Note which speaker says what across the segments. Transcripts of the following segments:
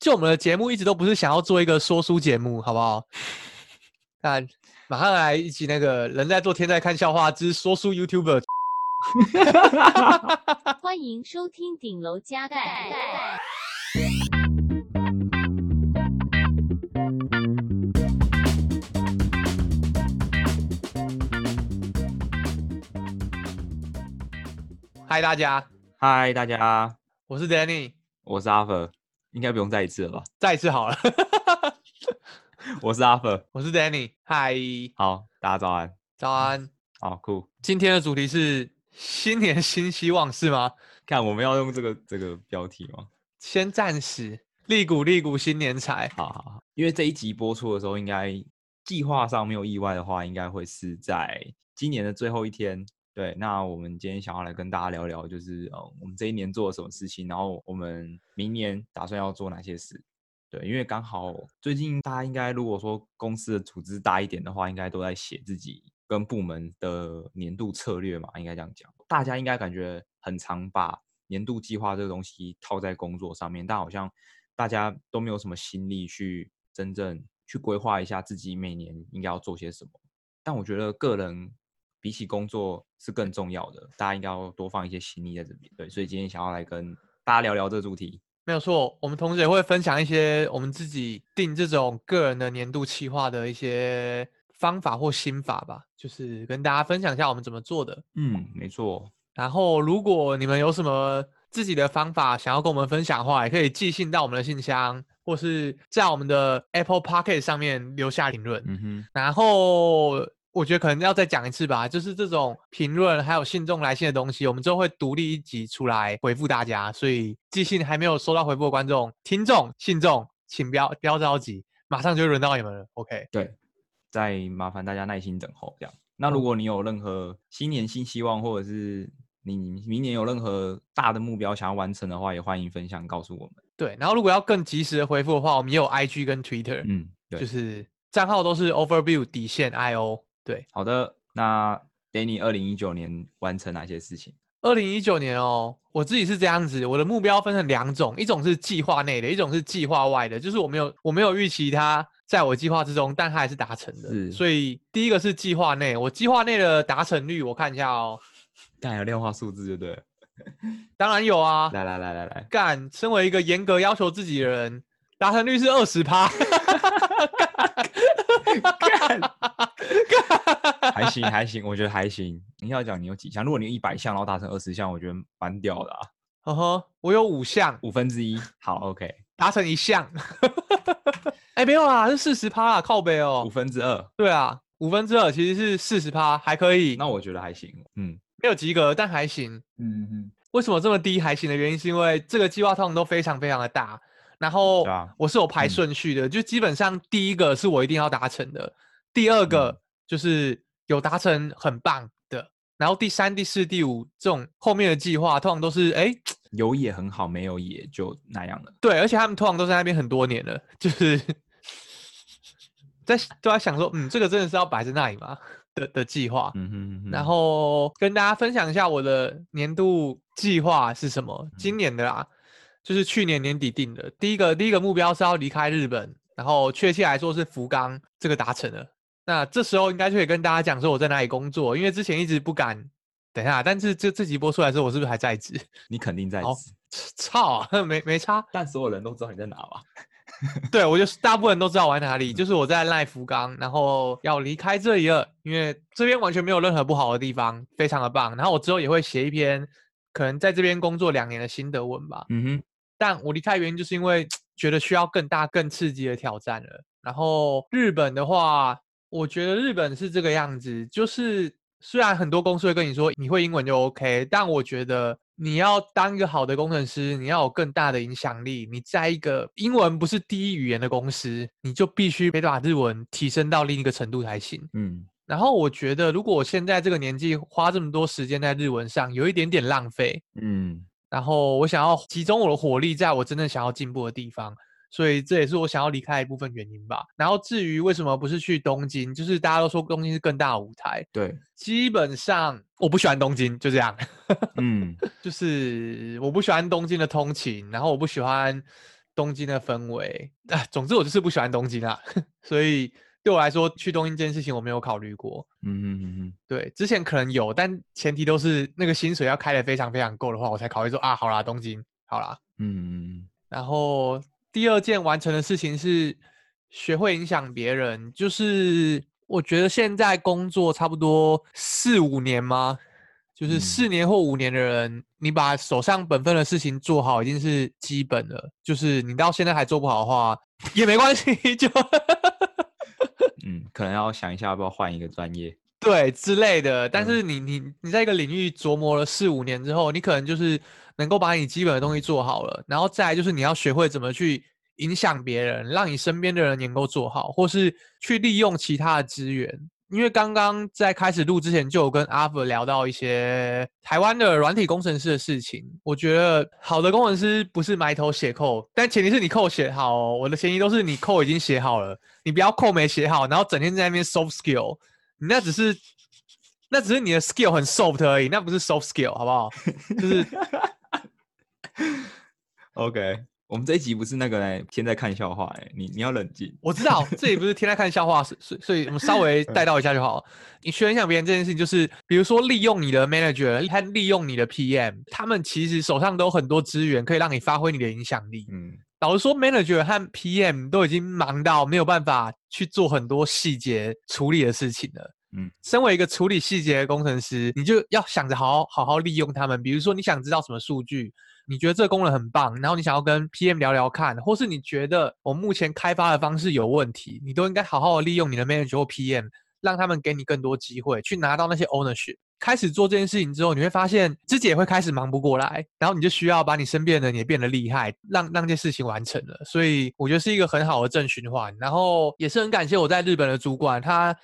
Speaker 1: 就我们的节目一直都不是想要做一个说书节目，好不好？那马上来一起那个人在做天在看笑话之说书 YouTuber。
Speaker 2: 欢迎收听顶楼加盖。
Speaker 1: 嗨，大家！
Speaker 3: 嗨，大家！
Speaker 1: 我是 Danny，
Speaker 3: 我是阿佛，应该不用再一次了吧？
Speaker 1: 再一次好了。
Speaker 3: 我是阿佛，
Speaker 1: 我是 Danny。嗨，
Speaker 3: 好，大家早安。
Speaker 1: 早安。
Speaker 3: 好酷。
Speaker 1: 今天的主题是新年新希望，是吗？
Speaker 3: 看我们要用这个这个标题吗？
Speaker 1: 先暂时。利股利股新年财。
Speaker 3: 好好好。因为这一集播出的时候，应该计划上没有意外的话，应该会是在今年的最后一天。对，那我们今天想要来跟大家聊聊，就是呃，我们这一年做了什么事情，然后我们明年打算要做哪些事。对，因为刚好最近大家应该如果说公司的组织大一点的话，应该都在写自己跟部门的年度策略嘛，应该这样讲。大家应该感觉很常把年度计划这个东西套在工作上面，但好像大家都没有什么心力去真正去规划一下自己每年应该要做些什么。但我觉得个人。比起工作是更重要的，大家应该要多放一些心力在这边。对，所以今天想要来跟大家聊聊这个主题。
Speaker 1: 没有错，我们同时也会分享一些我们自己定这种个人的年度企划的一些方法或心法吧，就是跟大家分享一下我们怎么做的。
Speaker 3: 嗯，没错。
Speaker 1: 然后，如果你们有什么自己的方法想要跟我们分享的话，也可以寄信到我们的信箱，或是在我们的 Apple Podcast 上面留下评论。
Speaker 3: 嗯哼，
Speaker 1: 然后。我觉得可能要再讲一次吧，就是这种评论还有信众来信的东西，我们之后会独立一集出来回复大家。所以寄信还没有收到回复的观众、听众、信众，请不要不要着急，马上就会轮到你们了。OK？
Speaker 3: 对，再麻烦大家耐心等候。这样，那如果你有任何新年新希望，或者是你明年有任何大的目标想要完成的话，也欢迎分享告诉我们。
Speaker 1: 对，然后如果要更及时的回复的话，我们也有 IG 跟 Twitter，
Speaker 3: 嗯，对，
Speaker 1: 就是账号都是 Overview 底线 IO。对，
Speaker 3: 好的。那 Danny 二零一九年完成哪些事情？
Speaker 1: 二零一九年哦，我自己是这样子，我的目标分成两种，一种是计划内的，一种是计划外的。就是我没有我没有预期它在我计划之中，但它还是达成的。所以第一个是计划内，我计划内的达成率，我看一下哦。
Speaker 3: 干，有量化数字就对了。
Speaker 1: 当然有啊。
Speaker 3: 来来来来来，
Speaker 1: 干，身为一个严格要求自己的人，达成率是二十趴。干。
Speaker 3: 还行还行，我觉得还行。你要讲你有几项？如果你有一百项，然后达成二十项，我觉得蛮屌的啊。
Speaker 1: 呵呵，我有五项，
Speaker 3: 五分之一。好，OK，
Speaker 1: 达成一项。哎、欸，没有啦，是四十趴啊，靠背哦。
Speaker 3: 五分之二。
Speaker 1: 对啊，五分之二其实是四十趴，还可以。
Speaker 3: 那我觉得还行。嗯，
Speaker 1: 没有及格，但还行。
Speaker 3: 嗯嗯。
Speaker 1: 为什么这么低还行的原因，是因为这个计划通常都非常非常的大，然后我是有排顺序的，嗯、就基本上第一个是我一定要达成的，第二个就是。有达成很棒的，然后第三、第四、第五这种后面的计划，通常都是哎，
Speaker 3: 有也很好，没有也就那样了。
Speaker 1: 对，而且他们通常都在那边很多年了，就是 在都在想说，嗯，这个真的是要摆在那里吗？的的计划。
Speaker 3: 嗯哼嗯哼。
Speaker 1: 然后跟大家分享一下我的年度计划是什么？今年的啦，就是去年年底定的。第一个第一个目标是要离开日本，然后确切来说是福冈，这个达成了。那这时候应该就可以跟大家讲说我在哪里工作，因为之前一直不敢。等一下，但是这这集播出来之后，我是不是还在职？
Speaker 3: 你肯定在职。
Speaker 1: 操、啊，没没差。
Speaker 3: 但所有人都知道你在哪吧？
Speaker 1: 对，我就是大部分人都知道我在哪里，就是我在赖福冈，然后要离开这里了，因为这边完全没有任何不好的地方，非常的棒。然后我之后也会写一篇可能在这边工作两年的心得文吧。
Speaker 3: 嗯哼。
Speaker 1: 但我离开原因就是因为觉得需要更大、更刺激的挑战了。然后日本的话。我觉得日本是这个样子，就是虽然很多公司会跟你说你会英文就 OK，但我觉得你要当一个好的工程师，你要有更大的影响力。你在一个英文不是第一语言的公司，你就必须得把日文提升到另一个程度才行。
Speaker 3: 嗯，
Speaker 1: 然后我觉得如果我现在这个年纪花这么多时间在日文上，有一点点浪费。
Speaker 3: 嗯，
Speaker 1: 然后我想要集中我的火力在我真正想要进步的地方。所以这也是我想要离开的一部分原因吧。然后至于为什么不是去东京，就是大家都说东京是更大的舞台。
Speaker 3: 对，
Speaker 1: 基本上我不喜欢东京，就这样。
Speaker 3: 嗯，
Speaker 1: 就是我不喜欢东京的通勤，然后我不喜欢东京的氛围。啊，总之我就是不喜欢东京啊，所以对我来说去东京这件事情我没有考虑过。
Speaker 3: 嗯嗯嗯嗯，
Speaker 1: 对，之前可能有，但前提都是那个薪水要开的非常非常够的话，我才考虑说啊，好啦，东京，好啦。
Speaker 3: 嗯嗯。
Speaker 1: 然后第二件完成的事情是学会影响别人，就是我觉得现在工作差不多四五年吗？就是四年或五年的人，嗯、你把手上本分的事情做好，已经是基本了。就是你到现在还做不好的话，也没关系，就
Speaker 3: 嗯，可能要想一下要不要换一个专业，
Speaker 1: 对之类的。但是你你你在一个领域琢磨了四五年之后，你可能就是能够把你基本的东西做好了，然后再来就是你要学会怎么去影响别人，让你身边的人能够做好，或是去利用其他的资源。因为刚刚在开始录之前，就有跟阿福聊到一些台湾的软体工程师的事情。我觉得好的工程师不是埋头写 code，但前提是你 code 写好哦。我的前提都是你 code 已经写好了，你不要 code 没写好，然后整天在那边 soft skill，你那只是那只是你的 skill 很 soft 而已，那不是 soft skill，好不好？就是
Speaker 3: OK。我们这一集不是那个嘞，天在看笑话哎，你你要冷静。
Speaker 1: 我知道这里不是天在看笑话，所以所以我们稍微带到一下就好。你学影响别人这件事情，就是比如说利用你的 manager 和利用你的 PM，他们其实手上都有很多资源可以让你发挥你的影响力。嗯，老实说，manager 和 PM 都已经忙到没有办法去做很多细节处理的事情了。嗯，身为一个处理细节的工程师，你就要想着好好好好利用他们。比如说，你想知道什么数据。你觉得这个功能很棒，然后你想要跟 PM 聊聊看，或是你觉得我目前开发的方式有问题，你都应该好好利用你的 Manager 或 PM，让他们给你更多机会去拿到那些 ownership。开始做这件事情之后，你会发现自己也会开始忙不过来，然后你就需要把你身边的人也变得厉害，让让这件事情完成了。所以我觉得是一个很好的正循环。然后也是很感谢我在日本的主管，他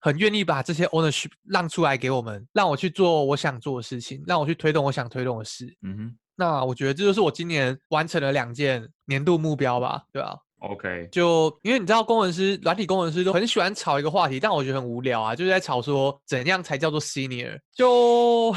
Speaker 1: 很愿意把这些 ownership 让出来给我们，让我去做我想做的事情，让我去推动我想推动的事。嗯哼。那我觉得这就是我今年完成了两件年度目标吧，对吧
Speaker 3: ？OK，
Speaker 1: 就因为你知道，工程师、软体工程师都很喜欢吵一个话题，但我觉得很无聊啊，就是在吵说怎样才叫做 senior。就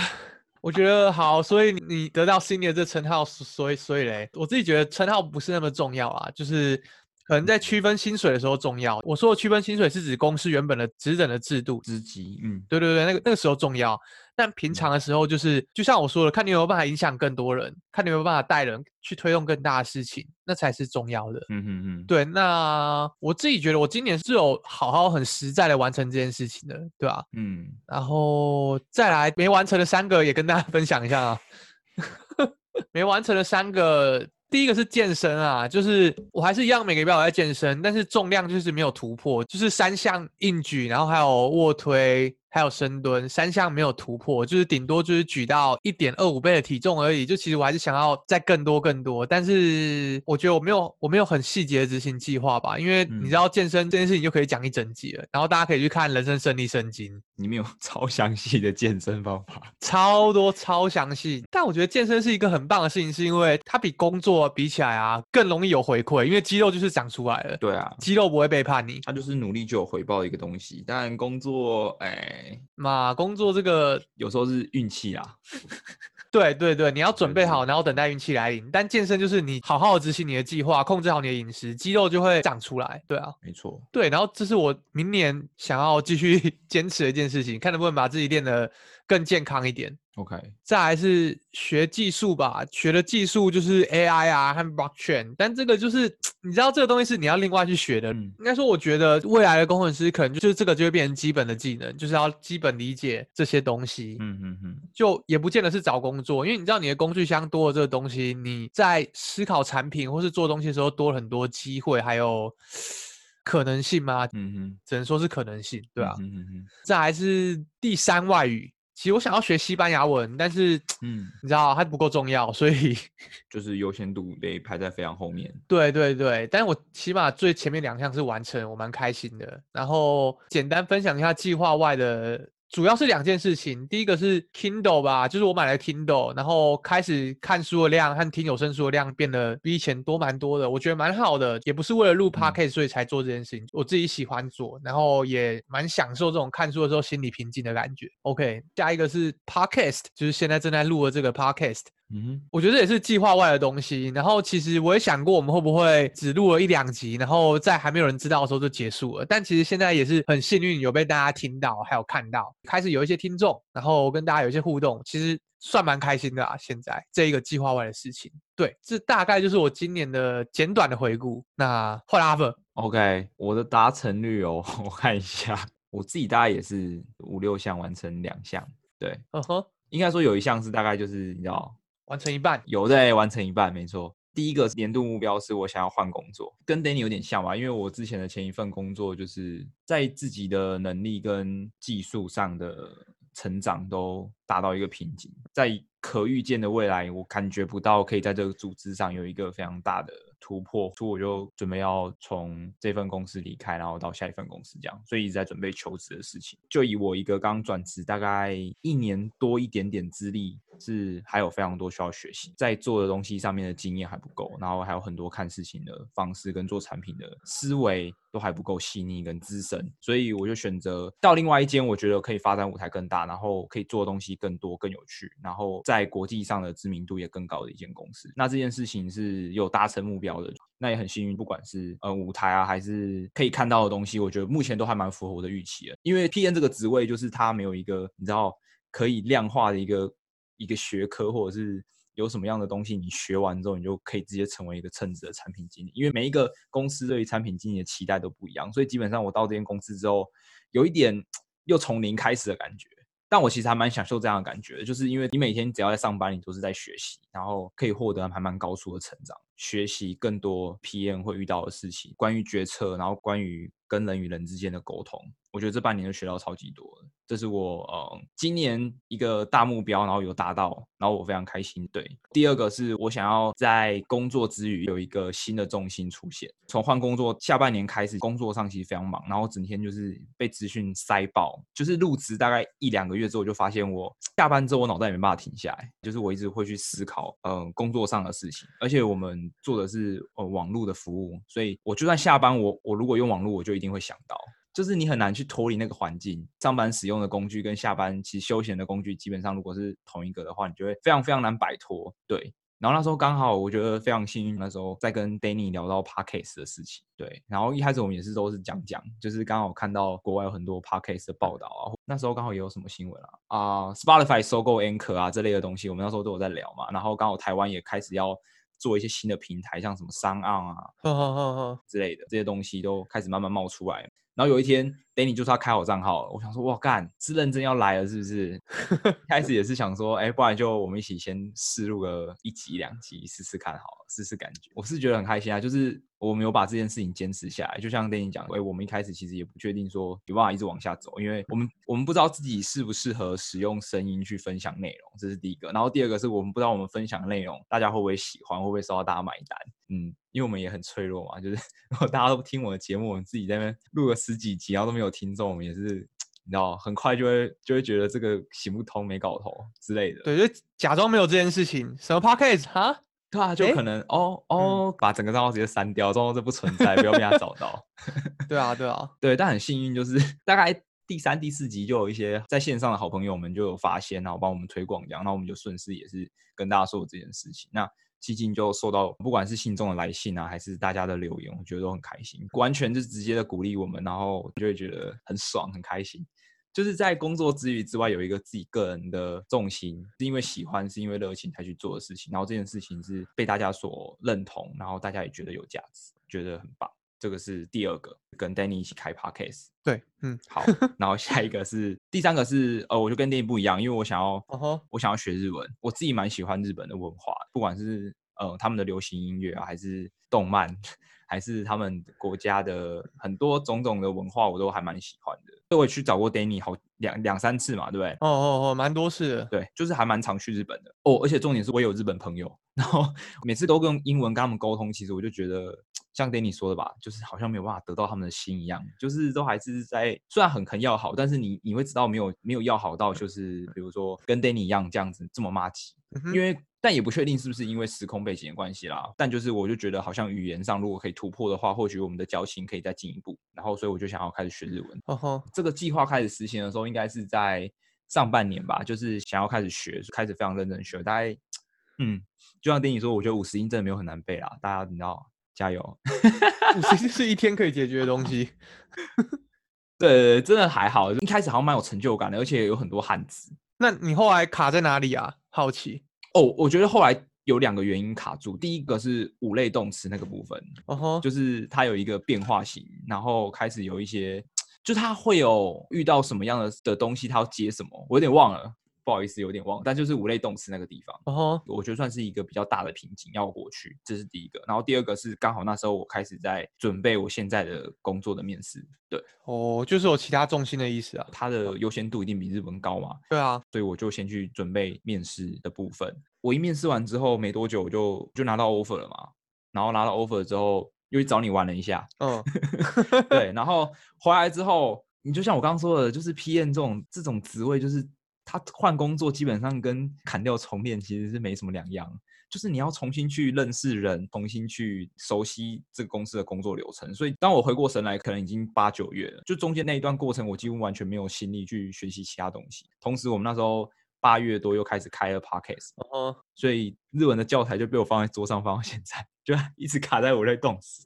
Speaker 1: 我觉得好，所以你得到 senior 这称号，所以所以嘞，我自己觉得称号不是那么重要啊，就是可能在区分薪水的时候重要。我说的区分薪水是指公司原本的职等的制度、
Speaker 3: 职级，嗯，
Speaker 1: 对对对，那个那个时候重要。但平常的时候，就是就像我说的，看你有没有办法影响更多人，看你有没有办法带人去推动更大的事情，那才是重要的。嗯嗯嗯，对。那我自己觉得，我今年是有好好很实在的完成这件事情的，对吧？嗯。然后再来没完成的三个也跟大家分享一下啊。没完成的三个，第一个是健身啊，就是我还是一样每个礼拜我在健身，但是重量就是没有突破，就是三项硬举，然后还有卧推。还有深蹲三项没有突破，就是顶多就是举到一点二五倍的体重而已。就其实我还是想要再更多更多，但是我觉得我没有我没有很细节的执行计划吧，因为你知道健身这件事情就可以讲一整集了，然后大家可以去看《人生胜利圣经》，
Speaker 3: 里面有 超详细的健身方法，
Speaker 1: 超多超详细。但我觉得健身是一个很棒的事情，是因为它比工作比起来啊更容易有回馈，因为肌肉就是长出来了。
Speaker 3: 对啊，
Speaker 1: 肌肉不会背叛你，
Speaker 3: 它就是努力就有回报的一个东西。但工作，哎。
Speaker 1: 嘛，工作这个
Speaker 3: 有时候是运气啊。
Speaker 1: 对对对，你要准备好，然后等待运气来临。但健身就是你好好执行你的计划，控制好你的饮食，肌肉就会长出来。对啊，
Speaker 3: 没错。
Speaker 1: 对，然后这是我明年想要继续 坚持的一件事情，看能不能把自己练得更健康一点。
Speaker 3: OK，
Speaker 1: 再来是学技术吧，学的技术就是 AI 啊和 Blockchain，但这个就是你知道这个东西是你要另外去学的。嗯、应该说，我觉得未来的工程师可能就是这个就会变成基本的技能，就是要基本理解这些东西。嗯嗯嗯，就也不见得是找工作，因为你知道你的工具箱多了这个东西，你在思考产品或是做东西的时候多了很多机会，还有可能性吗？嗯哼，只能说是可能性，对吧、啊？嗯嗯嗯。再来是第三外语。其实我想要学西班牙文，但是，嗯，你知道它不够重要，所以
Speaker 3: 就是优先度得排在非常后面。
Speaker 1: 对对对，但是我起码最前面两项是完成，我蛮开心的。然后简单分享一下计划外的。主要是两件事情，第一个是 Kindle 吧，就是我买了 Kindle，然后开始看书的量和听有声书的量变得比以前多蛮多的，我觉得蛮好的，也不是为了录 Podcast 所以才做这件事情，我自己喜欢做，然后也蛮享受这种看书的时候心里平静的感觉。OK，下一个是 Podcast，就是现在正在录的这个 Podcast。
Speaker 3: 嗯哼，
Speaker 1: 我觉得这也是计划外的东西。然后其实我也想过，我们会不会只录了一两集，然后在还没有人知道的时候就结束了。但其实现在也是很幸运，有被大家听到，还有看到，开始有一些听众，然后跟大家有一些互动，其实算蛮开心的啊。现在这一个计划外的事情，对，这大概就是我今年的简短的回顾。那换阿芬
Speaker 3: ，OK，我的达成率哦，我看一下，我自己大概也是五六项完成两项，对，
Speaker 1: 嗯哼，
Speaker 3: 应该说有一项是大概就是你知道。
Speaker 1: 完成一半，
Speaker 3: 有在完成一半，没错。第一个年度目标是我想要换工作，跟 Danny 有点像吧，因为我之前的前一份工作就是在自己的能力跟技术上的成长都达到一个瓶颈，在可预见的未来，我感觉不到可以在这个组织上有一个非常大的。突破，所以我就准备要从这份公司离开，然后到下一份公司这样，所以一直在准备求职的事情。就以我一个刚转职大概一年多一点点资历，是还有非常多需要学习，在做的东西上面的经验还不够，然后还有很多看事情的方式跟做产品的思维都还不够细腻跟资深，所以我就选择到另外一间我觉得可以发展舞台更大，然后可以做的东西更多更有趣，然后在国际上的知名度也更高的一间公司。那这件事情是有达成目标。那也很幸运，不管是呃舞台啊，还是可以看到的东西，我觉得目前都还蛮符合我的预期的。因为 PN 这个职位就是它没有一个你知道可以量化的一个一个学科，或者是有什么样的东西你学完之后，你就可以直接成为一个称职的产品经理。因为每一个公司对于产品经理的期待都不一样，所以基本上我到这间公司之后，有一点又从零开始的感觉。但我其实还蛮享受这样的感觉的，就是因为你每天只要在上班，你都是在学习，然后可以获得还蛮高速的成长，学习更多 PM 会遇到的事情，关于决策，然后关于跟人与人之间的沟通。我觉得这半年就学到超级多，这是我呃今年一个大目标，然后有达到，然后我非常开心。对，第二个是我想要在工作之余有一个新的重心出现。从换工作下半年开始，工作上其实非常忙，然后整天就是被资讯塞爆。就是入职大概一两个月之后，就发现我下班之后我脑袋也没办法停下来，就是我一直会去思考嗯、呃、工作上的事情，而且我们做的是呃网络的服务，所以我就算下班我我如果用网络，我就一定会想到。就是你很难去脱离那个环境，上班使用的工具跟下班其实休闲的工具，基本上如果是同一个的话，你就会非常非常难摆脱。对，然后那时候刚好我觉得非常幸运，那时候在跟 Danny 聊到 Podcast 的事情。对，然后一开始我们也是都是讲讲，就是刚好看到国外有很多 Podcast 的报道啊，那时候刚好也有什么新闻啊啊，Spotify 收购 Anchor 啊这类的东西，我们那时候都有在聊嘛。然后刚好台湾也开始要做一些新的平台，像什么 SoundOn 啊，呵呵呵呵之类的这些东西都开始慢慢冒出来。然后有一天，Danny 就是要开好账号了。我想说，哇干，是认真要来了是不是？开始也是想说，哎，不然就我们一起先试录个一集两集试试看好了，试试感觉。我是觉得很开心啊，就是我们有把这件事情坚持下来。就像 Danny 讲，哎，我们一开始其实也不确定说有办法一直往下走，因为我们我们不知道自己适不适合使用声音去分享内容，这是第一个。然后第二个是我们不知道我们分享的内容大家会不会喜欢，会不会受到大家买单。嗯，因为我们也很脆弱嘛，就是 如果大家都听我的节目，我们自己在那边录了十几集，然后都没有听众，我们也是，你知道，很快就会就会觉得这个行不通、没搞头之类的。
Speaker 1: 对，就假装没有这件事情。什么 podcast 哈？
Speaker 3: 对啊，就可能、欸、哦哦，把整个账号直接删掉，装作这不存在，不要被他找到。
Speaker 1: 对啊，对啊，
Speaker 3: 对。但很幸运，就是 大概第三、第四集就有一些在线上的好朋友们就有发现，然后帮我们推广这样，那我们就顺势也是跟大家说这件事情。那。最近就受到不管是信众的来信啊，还是大家的留言，我觉得都很开心，完全就直接的鼓励我们，然后就会觉得很爽很开心。就是在工作之余之外，有一个自己个人的重心，是因为喜欢，是因为热情才去做的事情。然后这件事情是被大家所认同，然后大家也觉得有价值，觉得很棒。这个是第二个，跟 Danny 一起开 Podcast。
Speaker 1: 对，嗯，
Speaker 3: 好。然后下一个是第三个是，呃，我就跟 Danny 不一样，因为我想要，uh -huh. 我想要学日文。我自己蛮喜欢日本的文化，不管是呃他们的流行音乐啊，还是动漫，还是他们国家的很多种种的文化，我都还蛮喜欢的。所以我也去找过 Danny 好两两三次嘛，对不对？
Speaker 1: 哦哦哦，蛮多次的。
Speaker 3: 对，就是还蛮常去日本的。哦，而且重点是我有日本朋友，然后每次都用英文跟他们沟通，其实我就觉得。像 Danny 说的吧，就是好像没有办法得到他们的心一样，就是都还是在虽然很很要好，但是你你会知道没有没有要好到就是比如说跟 Danny 一样这样子这么骂街，因为但也不确定是不是因为时空背景的关系啦，但就是我就觉得好像语言上如果可以突破的话，或许我们的交情可以再进一步，然后所以我就想要开始学日文。哦吼，这个计划开始实行的时候应该是在上半年吧，就是想要开始学，开始非常认真学，大概。嗯，就像丁你说，我觉得五十音真的没有很难背啦，大家你知道，加油。
Speaker 1: 五十音是一天可以解决的东西。
Speaker 3: 对，真的还好，一开始好像蛮有成就感的，而且有很多汉字。
Speaker 1: 那你后来卡在哪里啊？好奇。
Speaker 3: 哦，我觉得后来有两个原因卡住，第一个是五类动词那个部分，
Speaker 1: 哦吼，
Speaker 3: 就是它有一个变化型，然后开始有一些。就它会有遇到什么样的的东西，它要接什么，我有点忘了，不好意思，有点忘。但就是五类动词那个地方，
Speaker 1: 哦、uh，huh.
Speaker 3: 我觉得算是一个比较大的瓶颈要过去，这是第一个。然后第二个是刚好那时候我开始在准备我现在的工作的面试，对，
Speaker 1: 哦，oh, 就是有其他重心的意思啊。
Speaker 3: 它的优先度一定比日文高嘛？
Speaker 1: 对啊，
Speaker 3: 所以我就先去准备面试的部分。我一面试完之后没多久，我就就拿到 offer 了嘛。然后拿到 offer 之后，又去找你玩了一下，嗯，uh. 对，然后回来之后。你就像我刚刚说的，就是 PM 这种这种职位，就是他换工作基本上跟砍掉重练其实是没什么两样，就是你要重新去认识人，重新去熟悉这个公司的工作流程。所以当我回过神来，可能已经八九月了，就中间那一段过程，我几乎完全没有心力去学习其他东西。同时，我们那时候。八月多又开始开了 Podcast，哦，所以日文的教材就被我放在桌上，放到现在，就一直卡在五类动词。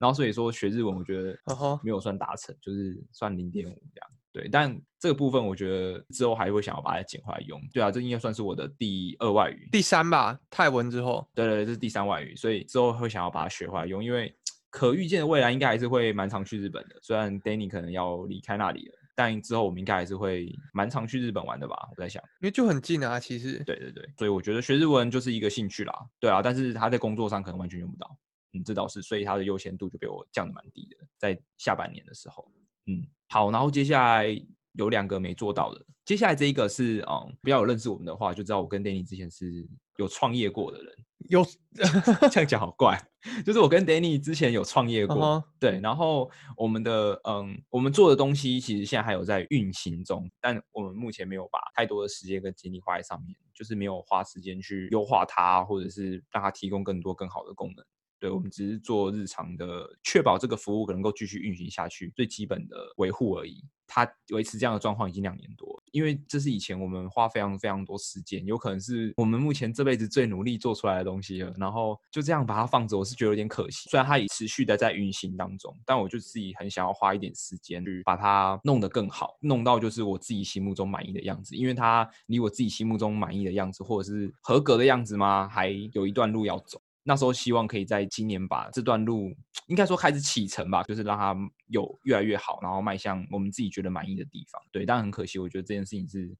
Speaker 3: 然后所以说学日文，我觉得没有算达成，就是算零点五这样。对，但这个部分我觉得之后还会想要把它捡回来用。对啊，这应该算是我的第二外语，
Speaker 1: 第三吧，泰文之后。
Speaker 3: 对对对，这是第三外语，所以之后会想要把它学回来用，因为可预见的未来应该还是会蛮常去日本的，虽然 Danny 可能要离开那里了。但之后我们应该还是会蛮常去日本玩的吧？我在想，
Speaker 1: 因为就很近啊，其实。
Speaker 3: 对对对，所以我觉得学日文就是一个兴趣啦。对啊，但是他在工作上可能完全用不到，嗯，这倒是，所以他的优先度就被我降的蛮低的，在下半年的时候。嗯，好，然后接下来有两个没做到的，接下来这一个是，嗯，比较有认识我们的话，就知道我跟 Danny 之前是有创业过的人。
Speaker 1: 有
Speaker 3: 这样讲好怪，就是我跟 Danny 之前有创业过，uh huh. 对，然后我们的嗯，我们做的东西其实现在还有在运行中，但我们目前没有把太多的时间跟精力花在上面，就是没有花时间去优化它，或者是让它提供更多更好的功能。对，我们只是做日常的，确保这个服务能够继续运行下去，最基本的维护而已。它维持这样的状况已经两年多，因为这是以前我们花非常非常多时间，有可能是我们目前这辈子最努力做出来的东西了。然后就这样把它放着，我是觉得有点可惜。虽然它也持续的在运行当中，但我就自己很想要花一点时间去把它弄得更好，弄到就是我自己心目中满意的样子。因为它离我自己心目中满意的样子，或者是合格的样子吗？还有一段路要走。那时候希望可以在今年把这段路，应该说开始启程吧，就是让它有越来越好，然后迈向我们自己觉得满意的地方。对，但很可惜，我觉得这件事情是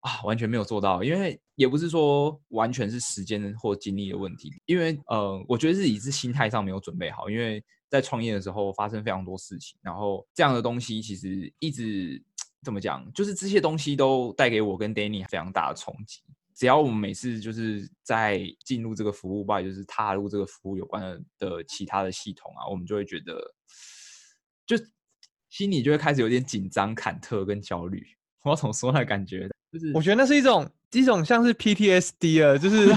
Speaker 3: 啊，完全没有做到，因为也不是说完全是时间或精力的问题，因为呃，我觉得自己是心态上没有准备好，因为在创业的时候发生非常多事情，然后这样的东西其实一直怎么讲，就是这些东西都带给我跟 Danny 非常大的冲击。只要我们每次就是在进入这个服务吧，就是踏入这个服务有关的的其他的系统啊，我们就会觉得，就心里就会开始有点紧张、忐忑跟焦虑。我要怎么说那感觉？就是
Speaker 1: 我觉得那是一种一种像是 PTSD 啊，就是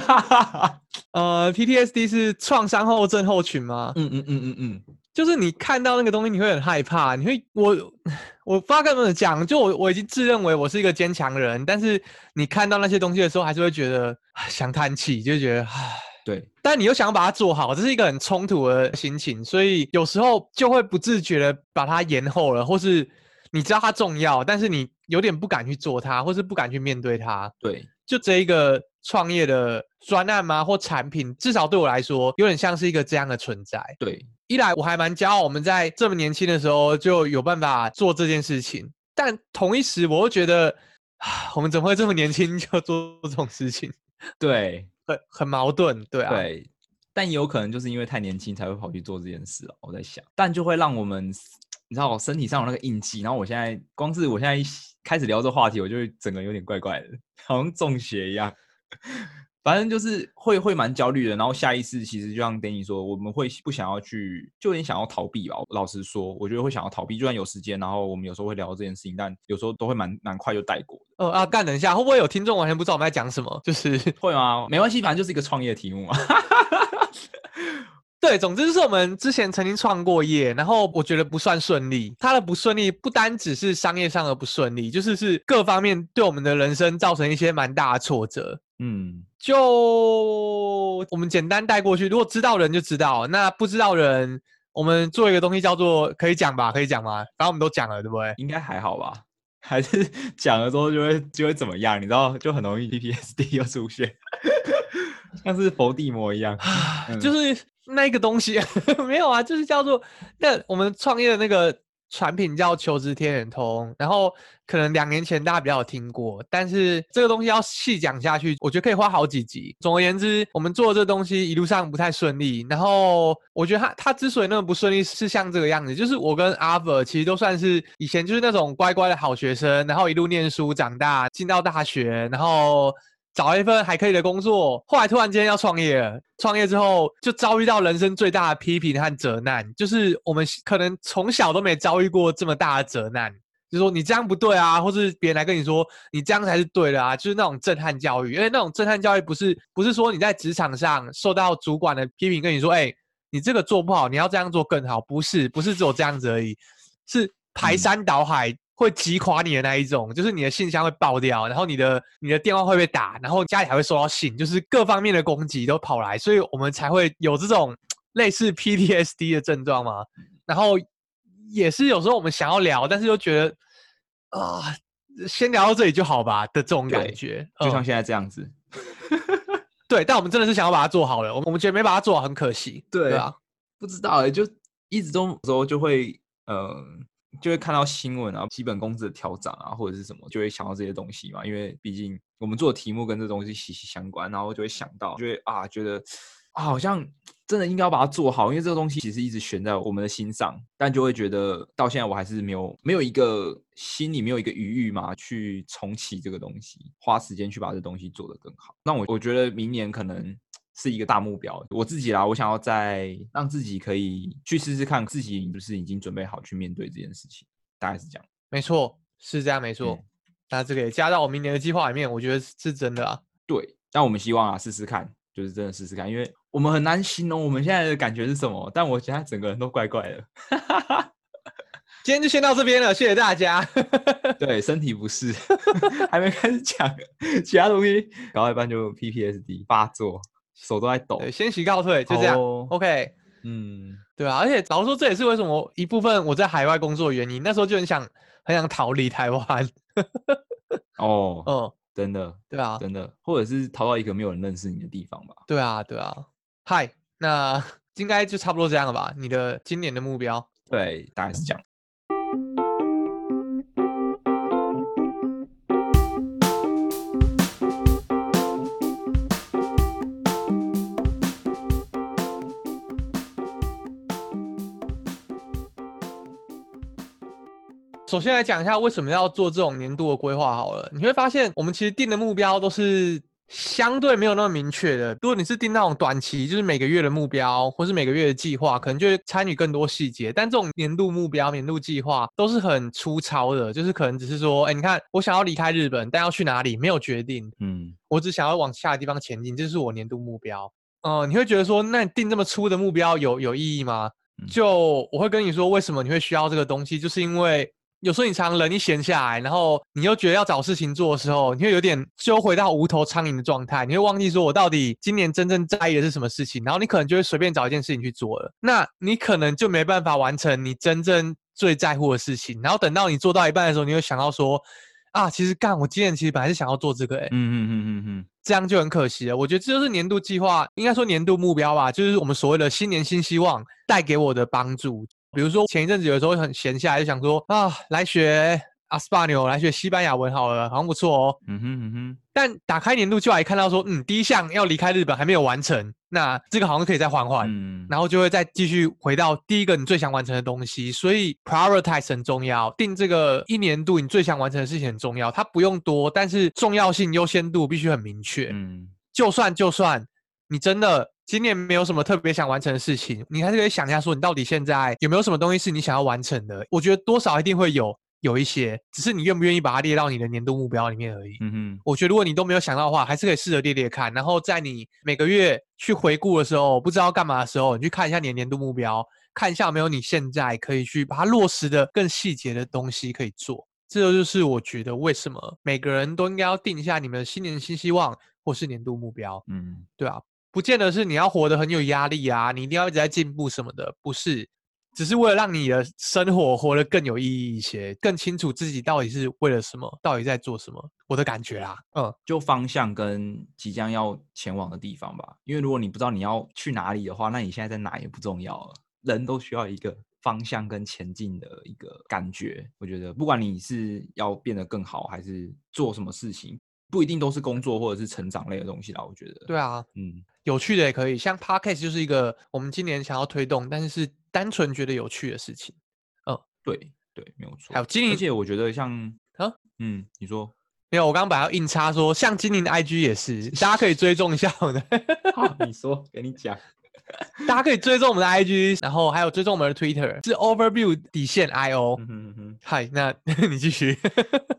Speaker 1: 呃 PTSD 是创伤后症候群吗？
Speaker 3: 嗯嗯嗯嗯嗯。
Speaker 1: 就是你看到那个东西，你会很害怕。你会，我 我不知道该怎么讲，就我我已经自认为我是一个坚强人，但是你看到那些东西的时候，还是会觉得想叹气，就觉得唉，
Speaker 3: 对。
Speaker 1: 但你又想要把它做好，这是一个很冲突的心情，所以有时候就会不自觉的把它延后了，或是你知道它重要，但是你有点不敢去做它，或是不敢去面对它。
Speaker 3: 对，
Speaker 1: 就这一个创业的专案吗？或产品，至少对我来说，有点像是一个这样的存在。
Speaker 3: 对。
Speaker 1: 一来我还蛮骄傲，我们在这么年轻的时候就有办法做这件事情，但同一时我又觉得，啊，我们怎么会这么年轻就做这种事情？
Speaker 3: 对，
Speaker 1: 很很矛盾，对啊。
Speaker 3: 对，但也有可能就是因为太年轻才会跑去做这件事哦。我在想，但就会让我们，你知道，我身体上有那个印记。然后我现在光是我现在一开始聊这话题，我就会整个有点怪怪的，好像中邪一样。反正就是会会蛮焦虑的，然后下意识其实就像 Danny 说，我们会不想要去，就有点想要逃避吧。老实说，我觉得会想要逃避，就算有时间，然后我们有时候会聊这件事情，但有时候都会蛮蛮快就带过。
Speaker 1: 呃啊，干，等一下，会不会有听众完全不知道我们在讲什么？就是
Speaker 3: 会吗？没关系，反正就是一个创业题目嘛。
Speaker 1: 对，总之就是我们之前曾经创过业，然后我觉得不算顺利。它的不顺利不单只是商业上的不顺利，就是是各方面对我们的人生造成一些蛮大的挫折。嗯，就我们简单带过去，如果知道人就知道，那不知道人，我们做一个东西叫做可以讲吧？可以讲吗？反正我们都讲了，对不对？
Speaker 3: 应该还好吧？还是讲了之后就会就会怎么样？你知道，就很容易 PTSD 又出现，像是伏地魔一样，
Speaker 1: 嗯、就是那个东西没有啊，就是叫做那我们创业的那个。产品叫求职天眼通，然后可能两年前大家比较有听过，但是这个东西要细讲下去，我觉得可以花好几集。总而言之，我们做的这个东西一路上不太顺利，然后我觉得它它之所以那么不顺利，是像这个样子，就是我跟阿 Ver 其实都算是以前就是那种乖乖的好学生，然后一路念书长大，进到大学，然后。找一份还可以的工作，后来突然间要创业了。创业之后就遭遇到人生最大的批评和责难，就是我们可能从小都没遭遇过这么大的责难，就是说你这样不对啊，或是别人来跟你说你这样才是对的啊，就是那种震撼教育。因为那种震撼教育不是不是说你在职场上受到主管的批评，跟你说，哎，你这个做不好，你要这样做更好，不是不是只有这样子而已，是排山倒海。嗯会击垮你的那一种，就是你的信箱会爆掉，然后你的你的电话会被打，然后家里还会收到信，就是各方面的攻击都跑来，所以我们才会有这种类似 PTSD 的症状嘛。然后也是有时候我们想要聊，但是又觉得啊，先聊到这里就好吧的这种感觉，
Speaker 3: 就像现在这样子。
Speaker 1: 对，但我们真的是想要把它做好了，我们觉得没把它做好很可惜。
Speaker 3: 对，对啊，不知道哎，就一直都有时候就会呃。就会看到新闻啊，基本工资的调涨啊，或者是什么，就会想到这些东西嘛。因为毕竟我们做的题目跟这东西息息相关，然后就会想到，就会啊，觉得啊，好像真的应该要把它做好，因为这个东西其实一直悬在我们的心上。但就会觉得到现在我还是没有没有一个心里没有一个余裕嘛，去重启这个东西，花时间去把这东西做得更好。那我我觉得明年可能。是一个大目标，我自己啦，我想要再让自己可以去试试看，自己是不是已经准备好去面对这件事情，大概是这样。
Speaker 1: 没错，是这样，没错。嗯、那这个也加到我明年的计划里面，我觉得是真的啊。
Speaker 3: 对，但我们希望啊，试试看，就是真的试试看，因为我们很难形容我们现在的感觉是什么，但我现在整个人都怪怪的。
Speaker 1: 今天就先到这边了，谢谢大家。
Speaker 3: 对，身体不适，还没开始讲其他东西，搞到一半就 PPSD 发作。手都在抖，
Speaker 1: 对，先行告退，就这样。哦、OK，
Speaker 3: 嗯，
Speaker 1: 对啊，而且老实说，这也是为什么一部分我在海外工作的原因。那时候就很想，很想逃离台湾。
Speaker 3: 哦，嗯，真的，
Speaker 1: 对啊，
Speaker 3: 真的，或者是逃到一个没有人认识你的地方吧。
Speaker 1: 对啊，对啊。嗨，那 应该就差不多这样了吧？你的今年的目标？
Speaker 3: 对，大概是这样。
Speaker 1: 首先来讲一下为什么要做这种年度的规划好了，你会发现我们其实定的目标都是相对没有那么明确的。如果你是定那种短期，就是每个月的目标，或是每个月的计划，可能就会参与更多细节。但这种年度目标、年度计划都是很粗糙的，就是可能只是说，哎，你看我想要离开日本，但要去哪里没有决定。嗯，我只想要往下的地方前进，这是我年度目标。哦、呃，你会觉得说，那你定这么粗的目标有有意义吗？就我会跟你说，为什么你会需要这个东西，就是因为。有时候你常人一闲下来，然后你又觉得要找事情做的时候，你会有点就回到无头苍蝇的状态，你会忘记说我到底今年真正在意的是什么事情，然后你可能就会随便找一件事情去做了，那你可能就没办法完成你真正最在乎的事情，然后等到你做到一半的时候，你会想到说啊，其实干我今年其实本来是想要做这个、欸，哎，嗯嗯嗯嗯嗯，这样就很可惜了。我觉得这就是年度计划，应该说年度目标吧，就是我们所谓的新年新希望带给我的帮助。比如说前一阵子有时候很闲下来，就想说啊，来学阿斯巴纽，来学西班牙文好了，好像不错哦。嗯哼嗯哼。但打开年度就还看到说，嗯，第一项要离开日本还没有完成，那这个好像可以再缓缓。嗯。然后就会再继续回到第一个你最想完成的东西，所以 prioritize 很重要，定这个一年度你最想完成的事情很重要。它不用多，但是重要性优先度必须很明确。嗯。就算就算你真的。今年没有什么特别想完成的事情，你还是可以想一下，说你到底现在有没有什么东西是你想要完成的？我觉得多少一定会有，有一些，只是你愿不愿意把它列到你的年度目标里面而已。
Speaker 3: 嗯哼，
Speaker 1: 我觉得如果你都没有想到的话，还是可以试着列列看，然后在你每个月去回顾的时候，不知道干嘛的时候，你去看一下你的年度目标，看一下有没有你现在可以去把它落实的更细节的东西可以做。这就是我觉得为什么每个人都应该要定一下你们的新年新希望或是年度目标。
Speaker 3: 嗯，
Speaker 1: 对啊，不见得是你要活得很有压力啊，你一定要一直在进步什么的，不是。只是为了让你的生活活得更有意义一些，更清楚自己到底是为了什么，到底在做什么。我的感觉啊，嗯，
Speaker 3: 就方向跟即将要前往的地方吧。因为如果你不知道你要去哪里的话，那你现在在哪也不重要了。人都需要一个方向跟前进的一个感觉。我觉得，不管你是要变得更好，还是做什么事情，不一定都是工作或者是成长类的东西啦。我觉得，
Speaker 1: 对啊，
Speaker 3: 嗯，
Speaker 1: 有趣的也可以，像 Podcast 就是一个我们今年想要推动，但是是。单纯觉得有趣的事情，嗯，
Speaker 3: 对对，没有错。
Speaker 1: 还有精灵，
Speaker 3: 而且我觉得像
Speaker 1: 啊，
Speaker 3: 嗯，你说
Speaker 1: 没有？我刚刚本来要硬插说，像精灵的 IG 也是，大家可以追踪一下我的。
Speaker 3: 好，你说，给你讲，
Speaker 1: 大家可以追踪我们的 IG，然后还有追踪我们的 Twitter，是 Overview 底线 IO。嗯哼哼，嗨，那 你继续。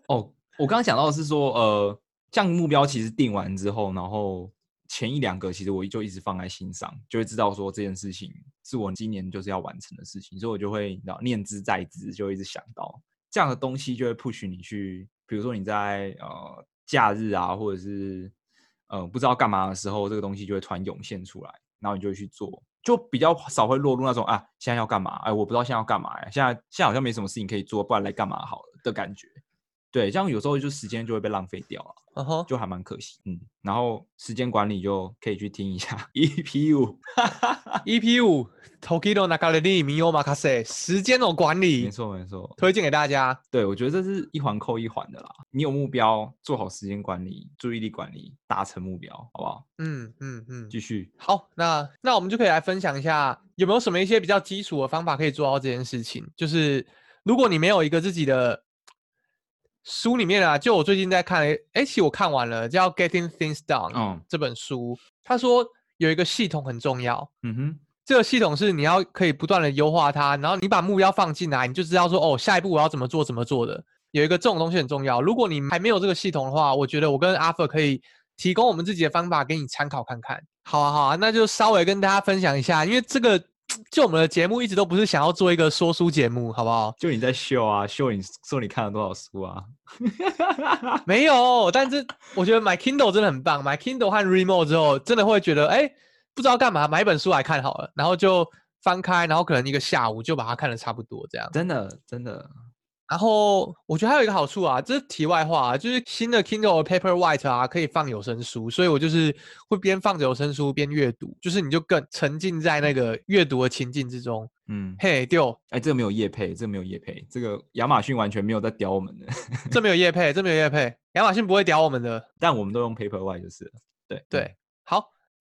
Speaker 3: 哦，我刚刚讲到的是说，呃，这样目标其实定完之后，然后。前一两个其实我就一直放在心上，就会知道说这件事情是我今年就是要完成的事情，所以我就会然后念之在之，就一直想到这样的东西，就会 push 你去，比如说你在呃假日啊，或者是呃不知道干嘛的时候，这个东西就会突然涌现出来，然后你就去做，就比较少会落入那种啊现在要干嘛？哎，我不知道现在要干嘛呀，现在现在好像没什么事情可以做，不然来干嘛好了的感觉。对，这样有时候就时间就会被浪费掉了，uh huh. 就还蛮可惜。嗯，然后时间管理就可以去听一下 EP 五，
Speaker 1: EP 五，Tokido Nakaliri Miyo Makase，时间的管理，
Speaker 3: 没错没错，
Speaker 1: 推荐给大家。
Speaker 3: 对，我觉得这是一环扣一环的啦。你有目标，做好时间管理，注意力管理，达成目标，好不好？
Speaker 1: 嗯嗯嗯，
Speaker 3: 继、续。
Speaker 1: 好，那那我们就可以来分享一下，有没有什么一些比较基础的方法可以做到这件事情？就是如果你没有一个自己的。书里面啊，就我最近在看，哎，其实我看完了，叫《Getting Things Done》这本书。他说有一个系统很重要，嗯哼，这个系统是你要可以不断的优化它，然后你把目标放进来，你就知道说，哦，下一步我要怎么做，怎么做的。有一个这种东西很重要。如果你还没有这个系统的话，我觉得我跟 Arthur 可以提供我们自己的方法给你参考看看。好啊，好啊，那就稍微跟大家分享一下，因为这个。就我们的节目一直都不是想要做一个说书节目，好不好？
Speaker 3: 就你在秀啊，秀你说你看了多少书啊？
Speaker 1: 没有，但是我觉得买 Kindle 真的很棒，买 Kindle 和 Remote 之后，真的会觉得哎，不知道干嘛，买一本书来看好了，然后就翻开，然后可能一个下午就把它看的差不多这样。
Speaker 3: 真的，真的。
Speaker 1: 然后我觉得还有一个好处啊，这是题外话啊，就是新的 Kindle Paperwhite 啊，可以放有声书，所以我就是会边放着有声书边阅读，就是你就更沉浸在那个阅读的情境之中。嗯，嘿，对哦，
Speaker 3: 哎，这个没有叶配，这个没有叶配，这个亚马逊完全没有在屌我们的，
Speaker 1: 这没有叶配，这没有叶配，亚马逊不会屌我们的，
Speaker 3: 但我们都用 Paperwhite 就是了。对
Speaker 1: 对，好。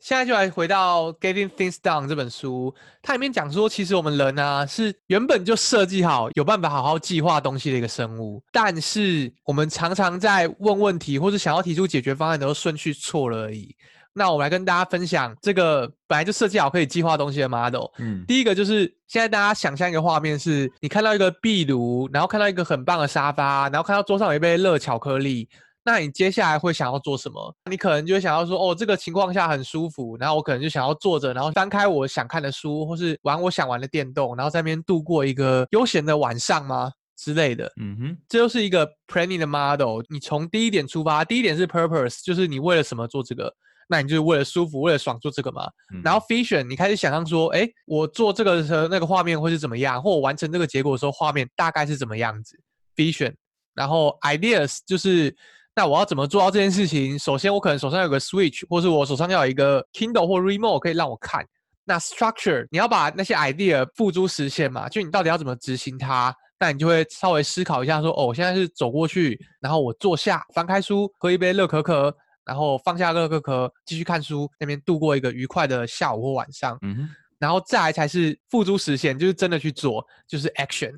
Speaker 1: 现在就来回到《Getting Things Done》这本书，它里面讲说，其实我们人啊是原本就设计好有办法好好计划东西的一个生物，但是我们常常在问问题或者想要提出解决方案的时候顺序错了而已。那我们来跟大家分享这个本来就设计好可以计划东西的 model。嗯，第一个就是现在大家想象一个画面是，你看到一个壁炉，然后看到一个很棒的沙发，然后看到桌上有一杯热巧克力。那你接下来会想要做什么？你可能就会想要说，哦，这个情况下很舒服，然后我可能就想要坐着，然后翻开我想看的书，或是玩我想玩的电动，然后在那边度过一个悠闲的晚上吗之类的？嗯哼，这就是一个 planning 的 model。你从第一点出发，第一点是 purpose，就是你为了什么做这个？那你就是为了舒服，为了爽做这个嘛。嗯、然后 vision，你开始想象说，哎，我做这个的时候那个画面会是怎么样，或我完成这个结果的时候画面大概是怎么样子？vision，然后 ideas 就是。那我要怎么做到这件事情？首先，我可能手上有个 Switch，或是我手上要有一个 Kindle 或 Remote 可以让我看。那 Structure，你要把那些 idea 付诸实现嘛？就你到底要怎么执行它？那你就会稍微思考一下说，说哦，我现在是走过去，然后我坐下，翻开书，喝一杯热可可，然后放下热可可，继续看书，那边度过一个愉快的下午或晚上。嗯哼，然后再来才是付诸实现，就是真的去做，就是 Action。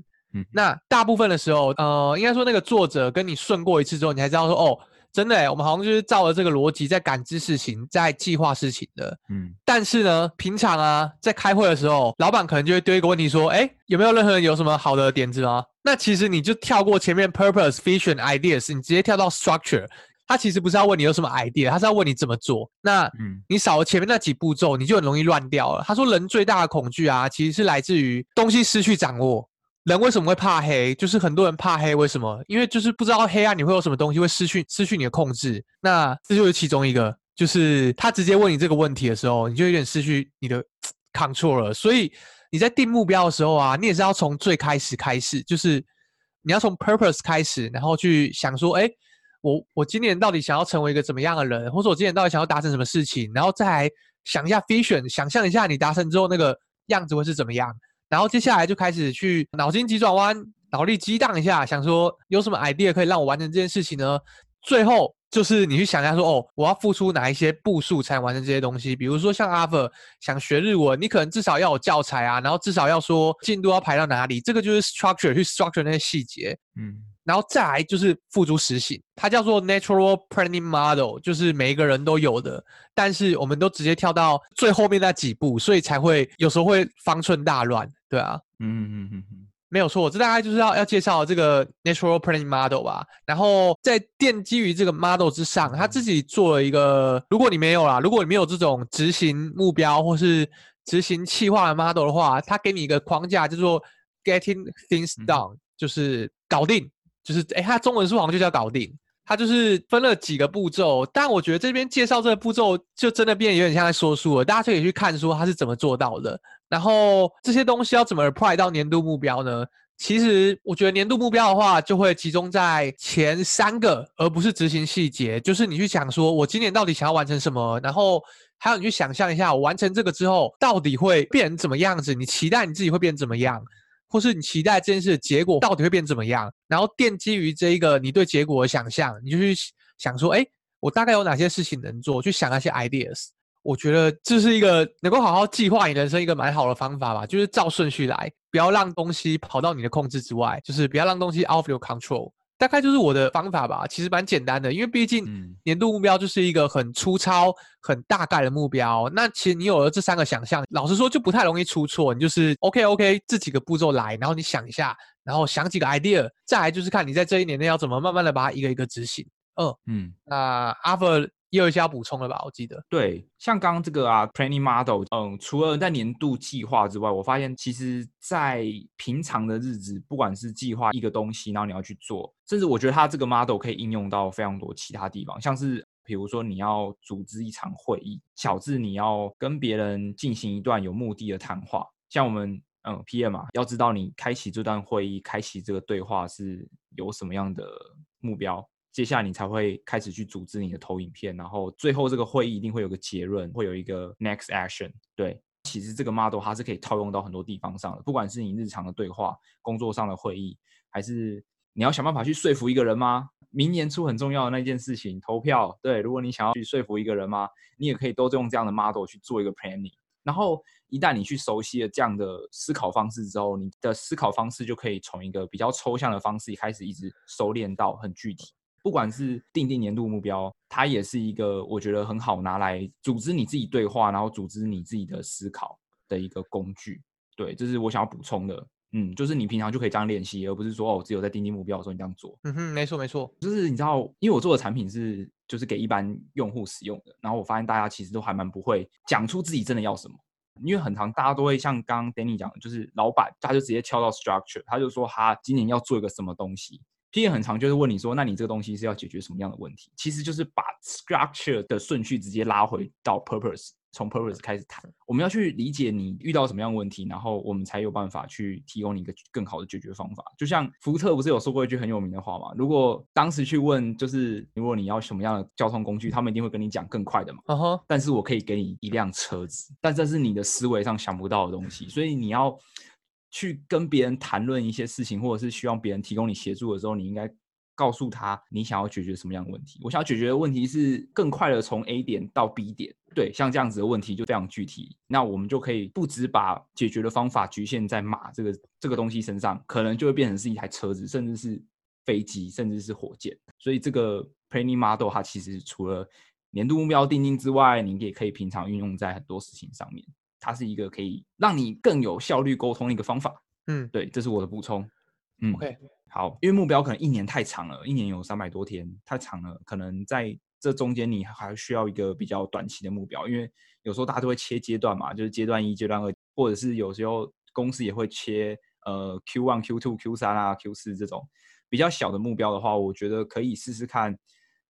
Speaker 1: 那大部分的时候，呃，应该说那个作者跟你顺过一次之后，你才知道说，哦，真的，我们好像就是照着这个逻辑在感知事情，在计划事情的。嗯。但是呢，平常啊，在开会的时候，老板可能就会丢一个问题说，哎，有没有任何人有什么好的点子吗？那其实你就跳过前面 purpose、vision、ideas，你直接跳到 structure。他其实不是要问你有什么 idea，他是要问你怎么做。那你少了前面那几步骤，你就很容易乱掉了。他说人最大的恐惧啊，其实是来自于东西失去掌握。人为什么会怕黑？就是很多人怕黑，为什么？因为就是不知道黑暗你会有什么东西会失去失去你的控制。那这就是其中一个，就是他直接问你这个问题的时候，你就有点失去你的 control 了。所以你在定目标的时候啊，你也是要从最开始开始，就是你要从 purpose 开始，然后去想说，哎。我我今年到底想要成为一个怎么样的人，或者我今年到底想要达成什么事情，然后再来想一下 vision，想象一下你达成之后那个样子会是怎么样，然后接下来就开始去脑筋急转弯，脑力激荡一下，想说有什么 idea 可以让我完成这件事情呢？最后就是你去想一下说，哦，我要付出哪一些步数才能完成这些东西？比如说像阿 Ver 想学日文，你可能至少要有教材啊，然后至少要说进度要排到哪里，这个就是 structure 去 structure 那些细节，嗯。然后再来就是付诸实行，它叫做 Natural Planning Model，就是每一个人都有的，但是我们都直接跳到最后面那几步，所以才会有时候会方寸大乱，对啊，嗯嗯嗯嗯，没有错，这大概就是要要介绍这个 Natural Planning Model 吧。然后在奠基于这个 model 之上，他自己做了一个，如果你没有啦，如果你没有这种执行目标或是执行企划的 model 的话，他给你一个框架，叫做 Getting Things Done，就是搞定。就是诶，它中文书好像就叫搞定，它就是分了几个步骤。但我觉得这边介绍这个步骤，就真的变得有点像在说书了。大家可以去看书，它是怎么做到的。然后这些东西要怎么 apply 到年度目标呢？其实我觉得年度目标的话，就会集中在前三个，而不是执行细节。就是你去想说，我今年到底想要完成什么，然后还有你去想象一下，我完成这个之后到底会变成怎么样子？你期待你自己会变怎么样？或是你期待这件事的结果到底会变怎么样？然后奠基于这一个你对结果的想象，你就去想说，哎，我大概有哪些事情能做？去想那些 ideas。我觉得这是一个能够好好计划你人生一个蛮好的方法吧，就是照顺序来，不要让东西跑到你的控制之外，就是不要让东西 out of your control。大概就是我的方法吧，其实蛮简单的，因为毕竟年度目标就是一个很粗糙、很大概的目标。那其实你有了这三个想象，老实说就不太容易出错。你就是 OK OK 这几个步骤来，然后你想一下，然后想几个 idea，再来就是看你在这一年内要怎么慢慢的把它一个一个执行。嗯嗯，那 Arthur 也有一些要补充的吧？我记得，
Speaker 3: 对，像刚刚这个啊，Planning Model，嗯，除了在年度计划之外，我发现其实在平常的日子，不管是计划一个东西，然后你要去做，甚至我觉得它这个 model 可以应用到非常多其他地方，像是比如说你要组织一场会议，小至你要跟别人进行一段有目的的谈话，像我们嗯 PM 嘛，要知道你开启这段会议，开启这个对话是有什么样的目标。接下来你才会开始去组织你的投影片，然后最后这个会议一定会有个结论，会有一个 next action。对，其实这个 model 它是可以套用到很多地方上的，不管是你日常的对话、工作上的会议，还是你要想办法去说服一个人吗？明年初很重要的那件事情，投票。对，如果你想要去说服一个人吗？你也可以都用这样的 model 去做一个 planning。然后一旦你去熟悉了这样的思考方式之后，你的思考方式就可以从一个比较抽象的方式开始，一直收敛到很具体。不管是定定年度目标，它也是一个我觉得很好拿来组织你自己对话，然后组织你自己的思考的一个工具。对，这是我想要补充的。嗯，就是你平常就可以这样练习，而不是说哦，只有在定定目标的时候你这样做。
Speaker 1: 嗯哼，没错没错。
Speaker 3: 就是你知道，因为我做的产品是就是给一般用户使用的，然后我发现大家其实都还蛮不会讲出自己真的要什么，因为很常大家都会像刚刚 Danny 讲的，就是老板他就直接跳到 structure，他就说他今年要做一个什么东西。PM 很长就是问你说，那你这个东西是要解决什么样的问题？其实就是把 structure 的顺序直接拉回到 purpose，从 purpose 开始谈。我们要去理解你遇到什么样的问题，然后我们才有办法去提供你一个更好的解决方法。就像福特不是有说过一句很有名的话嘛？如果当时去问，就是如果你要什么样的交通工具，他们一定会跟你讲更快的嘛。Uh huh. 但是我可以给你一辆车子，但这是你的思维上想不到的东西，所以你要。去跟别人谈论一些事情，或者是希望别人提供你协助的时候，你应该告诉他你想要解决什么样的问题。我想要解决的问题是更快的从 A 点到 B 点。对，像这样子的问题就非常具体，那我们就可以不只把解决的方法局限在马这个这个东西身上，可能就会变成是一台车子，甚至是飞机，甚至是火箭。所以这个 Planning Model 它其实除了年度目标定定之外，你也可以平常运用在很多事情上面。它是一个可以让你更有效率沟通的一个方法。嗯，对，这是我的补充。嗯
Speaker 1: ，OK，
Speaker 3: 好，因为目标可能一年太长了，一年有三百多天，太长了，可能在这中间你还需要一个比较短期的目标，因为有时候大家都会切阶段嘛，就是阶段一、阶段二，或者是有时候公司也会切呃 Q one、Q two、Q 三啊、Q 四这种比较小的目标的话，我觉得可以试试看，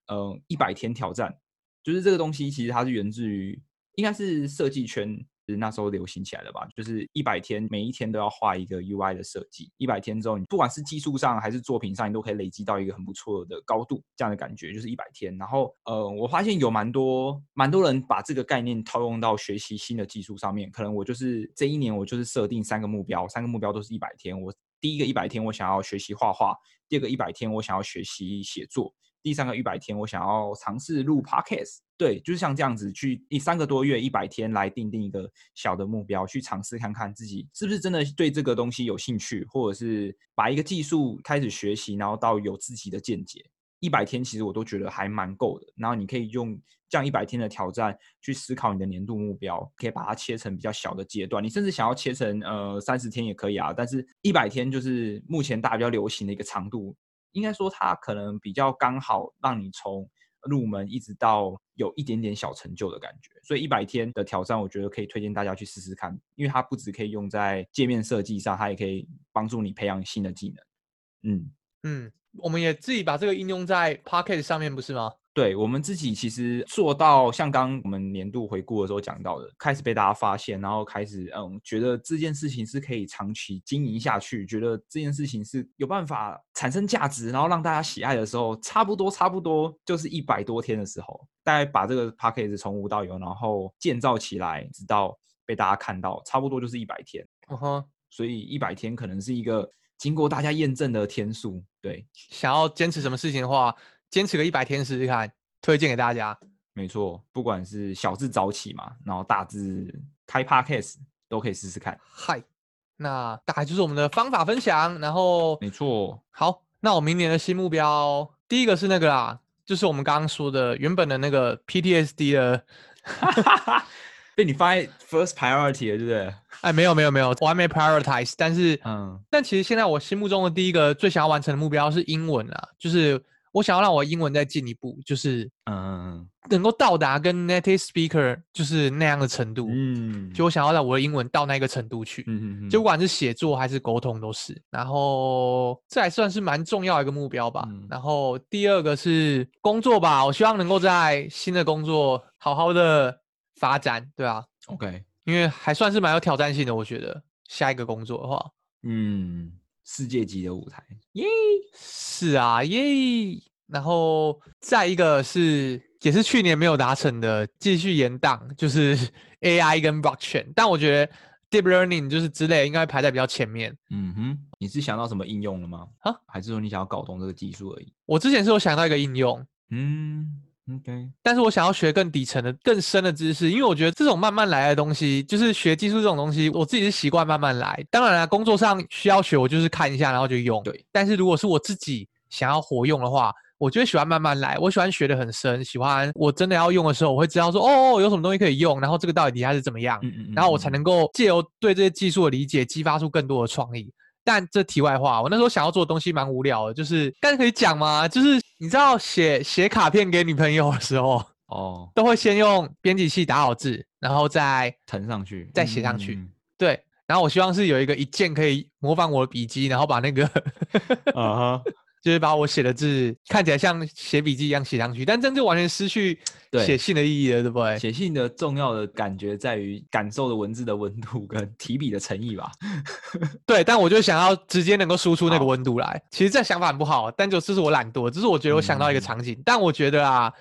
Speaker 3: 呃，一百天挑战，就是这个东西其实它是源自于应该是设计圈。是那时候流行起来的吧，就是一百天，每一天都要画一个 UI 的设计。一百天之后，你不管是技术上还是作品上，你都可以累积到一个很不错的高度。这样的感觉就是一百天。然后，呃，我发现有蛮多蛮多人把这个概念套用到学习新的技术上面。可能我就是这一年，我就是设定三个目标，三个目标都是一百天。我第一个一百天，我想要学习画画；第二个一百天，我想要学习写作。第三个一百天，我想要尝试录 podcast，对，就是像这样子去一三个多月一百天来定定一个小的目标，去尝试看看自己是不是真的对这个东西有兴趣，或者是把一个技术开始学习，然后到有自己的见解。一百天其实我都觉得还蛮够的。然后你可以用这样一百天的挑战去思考你的年度目标，可以把它切成比较小的阶段。你甚至想要切成呃三十天也可以啊，但是一百天就是目前大家比较流行的一个长度。应该说，它可能比较刚好，让你从入门一直到有一点点小成就的感觉。所以一百天的挑战，我觉得可以推荐大家去试试看，因为它不只可以用在界面设计上，它也可以帮助你培养新的技能。嗯
Speaker 1: 嗯，我们也自己把这个应用在 Pocket 上面，不是吗？
Speaker 3: 对，我们自己其实做到像刚我们年度回顾的时候讲到的，开始被大家发现，然后开始嗯，觉得这件事情是可以长期经营下去，觉得这件事情是有办法产生价值，然后让大家喜爱的时候，差不多差不多就是一百多天的时候，大概把这个 Podcast 从无到有，然后建造起来，直到被大家看到，差不多就是一百天。
Speaker 1: 嗯哼，
Speaker 3: 所以一百天可能是一个经过大家验证的天数。对，
Speaker 1: 想要坚持什么事情的话。坚持个一百天试试看，推荐给大家。
Speaker 3: 没错，不管是小字早起嘛，然后大字开 Podcast 都可以试试看。
Speaker 1: 嗨，那大概就是我们的方法分享。然后，
Speaker 3: 没错，
Speaker 1: 好，那我明年的新目标，第一个是那个啦，就是我们刚刚说的原本的那个 PTSD 的，
Speaker 3: 被你放在 first priority 了，对不对？
Speaker 1: 哎，没有没有没有，我还没 prioritize，但是，
Speaker 3: 嗯，
Speaker 1: 但其实现在我心目中的第一个最想要完成的目标是英文啊，就是。我想要让我英文再进一步，就是嗯，能够到达跟 native speaker 就是那样的程度，嗯，就我想要让我的英文到那个程度去，嗯嗯嗯，就不管是写作还是沟通都是。然后这还算是蛮重要的一个目标吧。嗯、然后第二个是工作吧，我希望能够在新的工作好好的发展，对啊
Speaker 3: ，OK，
Speaker 1: 因为还算是蛮有挑战性的，我觉得下一个工作的话，
Speaker 3: 嗯。世界级的舞台，
Speaker 1: 耶！是啊，耶！然后再一个是，也是去年没有达成的，继续延宕，就是 AI 跟 Blockchain。但我觉得 Deep Learning 就是之类，应该排在比较前面。
Speaker 3: 嗯哼，你是想到什么应用了吗？啊？还是说你想要搞懂这个技术而已？
Speaker 1: 我之前是有想到一个应用。
Speaker 3: 嗯。OK，
Speaker 1: 但是我想要学更底层的、更深的知识，因为我觉得这种慢慢来的东西，就是学技术这种东西，我自己是习惯慢慢来。当然了，工作上需要学，我就是看一下，然后就用。
Speaker 3: 对。
Speaker 1: 但是如果是我自己想要活用的话，我就会喜欢慢慢来。我喜欢学的很深，喜欢我真的要用的时候，我会知道说，哦，有什么东西可以用，然后这个到底底下是怎么样，嗯嗯嗯，然后我才能够借由对这些技术的理解，激发出更多的创意。但这题外话，我那时候想要做的东西蛮无聊的，就是刚才可以讲吗？就是你知道写写卡片给女朋友的时候。哦，都会先用编辑器打好字，然后再
Speaker 3: 腾上去，
Speaker 1: 再写上去。嗯、对，然后我希望是有一个一键可以模仿我的笔记，然后把那个，啊哈，就是把我写的字看起来像写笔记一样写上去。但这样就完全失去写信的意义了，对，对不对？
Speaker 3: 写信的重要的感觉在于感受的文字的温度跟提笔的诚意吧。
Speaker 1: 对，但我就想要直接能够输出那个温度来。其实这想法很不好，但就这是我懒惰，只是我觉得我想到一个场景。嗯、但我觉得啊。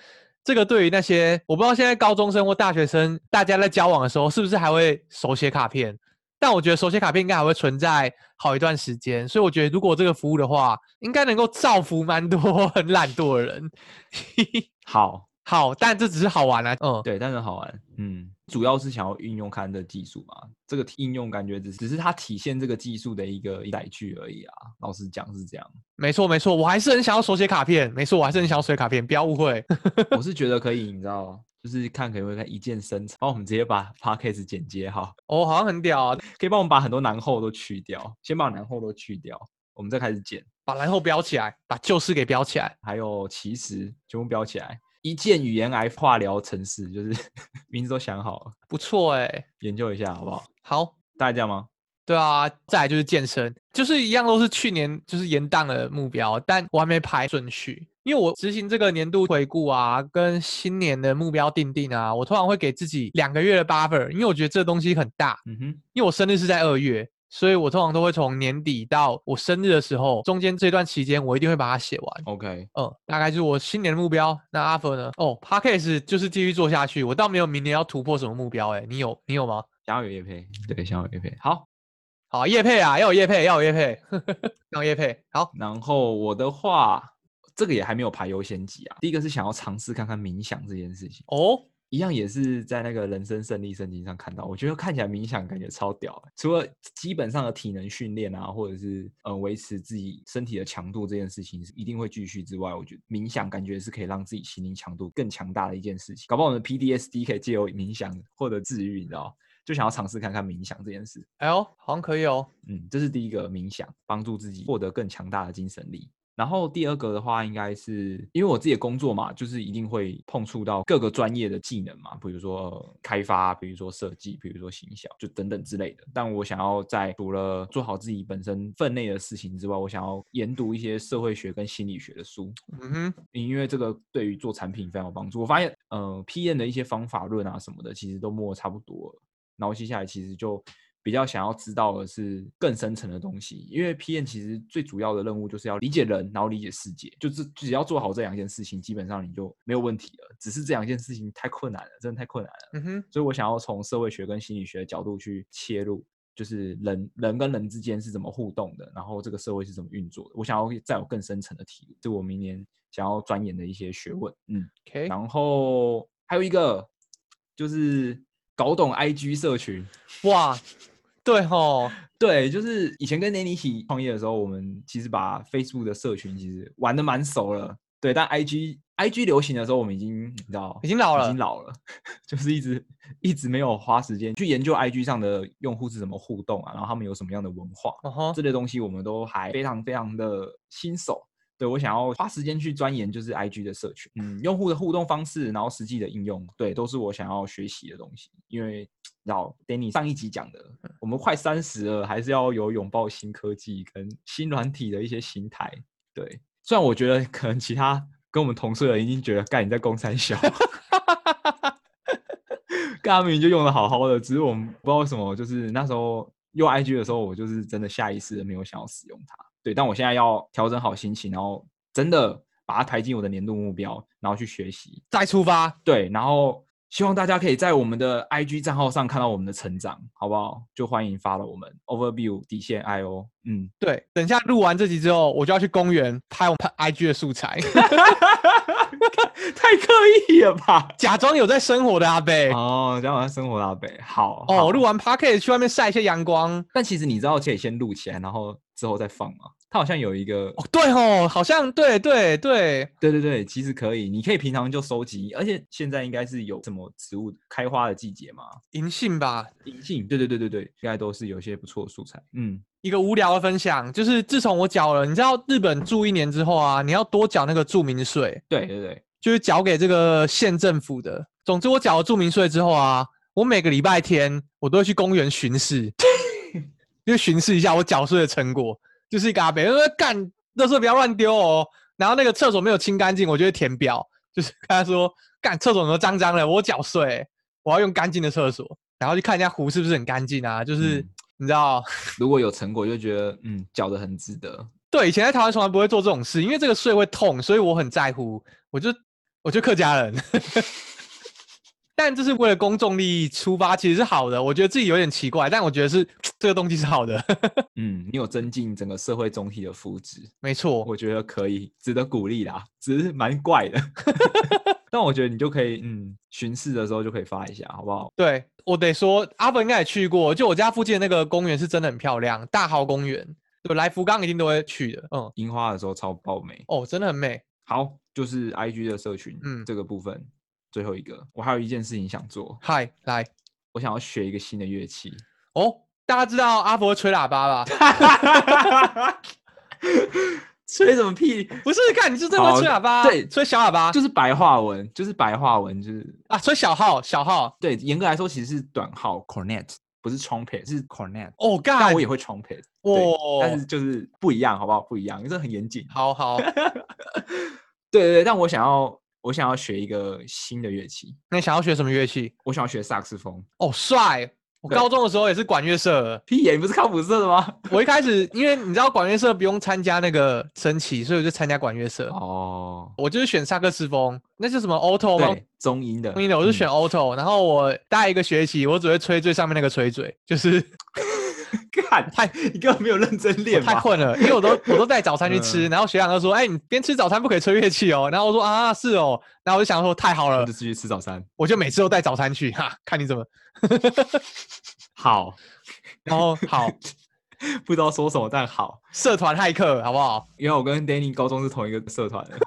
Speaker 1: 这个对于那些我不知道现在高中生或大学生，大家在交往的时候是不是还会手写卡片？但我觉得手写卡片应该还会存在好一段时间，所以我觉得如果这个服务的话，应该能够造福蛮多 很懒惰的人。
Speaker 3: 好。
Speaker 1: 好，但这只是好玩啊。嗯，
Speaker 3: 对，但是好玩。嗯，主要是想要运用看这技术嘛。这个应用感觉只是只是它体现这个技术的一个载具而已啊。老实讲是这样。
Speaker 1: 没错，没错，我还是很想要手写卡片。没错，我还是很想要手写卡片，不要误会。
Speaker 3: 我是觉得可以，你知道，就是看可不可以看一键生成，帮我们直接把 Podcast 剪接好。
Speaker 1: 哦，好像很屌啊，
Speaker 3: 可以帮我们把很多难后都去掉，先把难后都去掉。我们再开始剪，
Speaker 1: 把难后标起来，把旧事给标起来，
Speaker 3: 还有其实全部标起来。一键语言癌化疗城市，就是 名字都想好了，
Speaker 1: 不错哎、欸，
Speaker 3: 研究一下好不好？
Speaker 1: 好，
Speaker 3: 大家这样吗？
Speaker 1: 对啊，再来就是健身，就是一样都是去年就是延档的目标，但我还没排顺序，因为我执行这个年度回顾啊，跟新年的目标定定啊，我通常会给自己两个月的 buffer，因为我觉得这东西很大，
Speaker 3: 嗯哼，
Speaker 1: 因为我生日是在二月，所以我通常都会从年底到我生日的时候，中间这段期间我一定会把它写完。
Speaker 3: OK，
Speaker 1: 嗯，大概就是我新年的目标。那阿佛呢？哦，Podcast 就是继续做下去，我倒没有明年要突破什么目标、欸，哎，你有你有吗？
Speaker 3: 想要有业配，对，想要有业配，好。
Speaker 1: 好，叶配啊，要有叶配，要有叶配，要有叶配。好，
Speaker 3: 然后我的话，这个也还没有排优先级啊。第一个是想要尝试看看冥想这件事情
Speaker 1: 哦，
Speaker 3: 一样也是在那个人生胜利圣经上看到，我觉得看起来冥想感觉超屌。除了基本上的体能训练啊，或者是呃维持自己身体的强度这件事情是一定会继续之外，我觉得冥想感觉是可以让自己心灵强度更强大的一件事情。搞不好我们的 PDSD 可以借由冥想获得治愈，你知道？就想要尝试看看冥想这件事，
Speaker 1: 哎呦，好像可以哦。
Speaker 3: 嗯，这是第一个冥想，帮助自己获得更强大的精神力。然后第二个的话，应该是因为我自己的工作嘛，就是一定会碰触到各个专业的技能嘛，比如说开发，比如说设计，比如说行销，就等等之类的。但我想要在除了做好自己本身分内的事情之外，我想要研读一些社会学跟心理学的书。
Speaker 1: 嗯哼，
Speaker 3: 因为这个对于做产品非常有帮助。我发现，呃，PM 的一些方法论啊什么的，其实都摸得差不多了。然后接下来其实就比较想要知道的是更深层的东西，因为 PM 其实最主要的任务就是要理解人，然后理解世界，就是只要做好这两件事情，基本上你就没有问题了。只是这两件事情太困难了，真的太困难了。
Speaker 1: 嗯哼，所
Speaker 3: 以我想要从社会学跟心理学的角度去切入，就是人人跟人之间是怎么互动的，然后这个社会是怎么运作的。我想要再有更深层的体悟，是我明年想要钻研的一些学问。嗯
Speaker 1: ，OK。
Speaker 3: 然后还有一个就是。搞懂 IG 社群，
Speaker 1: 哇，对吼，
Speaker 3: 对，就是以前跟 Nanny 一起创业的时候，我们其实把 Facebook 的社群其实玩的蛮熟了，对，但 IG IG 流行的时候，我们已经你知道，
Speaker 1: 已经老了，
Speaker 3: 已经老了，就是一直一直没有花时间去研究 IG 上的用户是怎么互动啊，然后他们有什么样的文化，uh -huh. 这类东西我们都还非常非常的新手。对，我想要花时间去钻研，就是 IG 的社群，嗯，用户的互动方式，然后实际的应用，对，都是我想要学习的东西。因为老 Danny 上一集讲的，我们快三十了，还是要有拥抱新科技跟新软体的一些心态。对，虽然我觉得可能其他跟我们同岁的人已经觉得，干你在公三小，干他明明就用的好好的，只是我们不知道为什么，就是那时候用 IG 的时候，我就是真的下意识的没有想要使用它。对，但我现在要调整好心情，然后真的把它排进我的年度目标，然后去学习，
Speaker 1: 再出发。
Speaker 3: 对，然后希望大家可以在我们的 IG 账号上看到我们的成长，好不好？就欢迎 follow 我们 Overview 底线 IO。嗯，
Speaker 1: 对，等一下录完这集之后，我就要去公园拍我们 IG 的素材。
Speaker 3: 太刻意了吧？
Speaker 1: 假装有在生活的阿伯
Speaker 3: 哦，假装有在生活的阿伯。好
Speaker 1: 哦，录完 Podcast 去外面晒一些阳光。
Speaker 3: 但其实你知道可以先录起来，然后之后再放嘛？它好像有一个
Speaker 1: 哦，对哦，好像对对对
Speaker 3: 对对对，其实可以，你可以平常就收集，而且现在应该是有什么植物开花的季节嘛？
Speaker 1: 银杏吧，
Speaker 3: 银杏，对对对对对，应该都是有些不错的素材。嗯，
Speaker 1: 一个无聊的分享，就是自从我缴了，你知道日本住一年之后啊，你要多缴那个住民税。
Speaker 3: 对对对。
Speaker 1: 就是缴给这个县政府的。总之，我缴了住民税之后啊，我每个礼拜天我都会去公园巡视，就巡视一下我缴税的成果。就是一个阿伯，说干，垃圾不要乱丢哦。然后那个厕所没有清干净，我就会填表，就是跟他说，干，厕所怎么脏脏的？我缴税，我要用干净的厕所。然后去看一下湖是不是很干净啊？就是、嗯、你知道，
Speaker 3: 如果有成果，就觉得嗯，缴的很值得。
Speaker 1: 对，以前在台湾从来不会做这种事，因为这个税会痛，所以我很在乎，我就。我就客家人，但这是为了公众利益出发，其实是好的。我觉得自己有点奇怪，但我觉得是这个东西是好的。
Speaker 3: 嗯，你有增进整个社会总体的福祉，
Speaker 1: 没错，
Speaker 3: 我觉得可以，值得鼓励啦。只是蛮怪的，但我觉得你就可以，嗯，巡视的时候就可以发一下，好不好？
Speaker 1: 对，我得说，阿文应该也去过，就我家附近的那个公园是真的很漂亮，大豪公园，对，来福冈一定都会去的。嗯，
Speaker 3: 樱花的时候超爆美
Speaker 1: 哦，真的很美。
Speaker 3: 好。就是 I G 的社群，嗯，这个部分最后一个，我还有一件事情想做。
Speaker 1: 嗨，来，
Speaker 3: 我想要学一个新的乐器。
Speaker 1: 哦，大家知道阿佛吹喇叭吧？
Speaker 3: 吹什么屁？
Speaker 1: 不是，看你是真的会吹喇叭，
Speaker 3: 对，
Speaker 1: 吹小喇叭，
Speaker 3: 就是白话文，就是白话文，就是
Speaker 1: 啊，吹小号，小号。
Speaker 3: 对，严格来说其实是短号，cornet 不是 trumpet，是 cornet。
Speaker 1: 哦，干，
Speaker 3: 但我也会 trumpet，
Speaker 1: 哦，
Speaker 3: 但是就是不一样，好不好？不一样，这很严谨。
Speaker 1: 好好。
Speaker 3: 对对对，但我想要，我想要学一个新的乐器。
Speaker 1: 那你想要学什么乐器？
Speaker 3: 我想要学萨克斯风。
Speaker 1: 哦，帅。我高中的时候也是管乐社，
Speaker 3: 屁眼，你不是康辅社的吗？
Speaker 1: 我一开始因为你知道管乐社不用参加那个升旗，所以我就参加管乐社。
Speaker 3: 哦，
Speaker 1: 我就是选萨克斯风，那是什么 alto
Speaker 3: 吗？中音的，
Speaker 1: 中音的，我就选 alto、嗯。然后我大一个学期，我只会吹最上面那个吹嘴，就是
Speaker 3: 干太，你根本没有认真练，
Speaker 1: 太困了。因为我都 我都带早餐去吃，嗯、然后学长就说：“哎、欸，你边吃早餐不可以吹乐器哦。”然后我说：“啊，是哦。”然后我就想说：“太好了，
Speaker 3: 就继续吃早餐。”
Speaker 1: 我就每次都带早餐去，哈，看你怎么。
Speaker 3: 好，
Speaker 1: 然后好，
Speaker 3: 不知道说什么，但好，
Speaker 1: 社团骇客好不好？
Speaker 3: 因为我跟 Danny 高中是同一个社团的，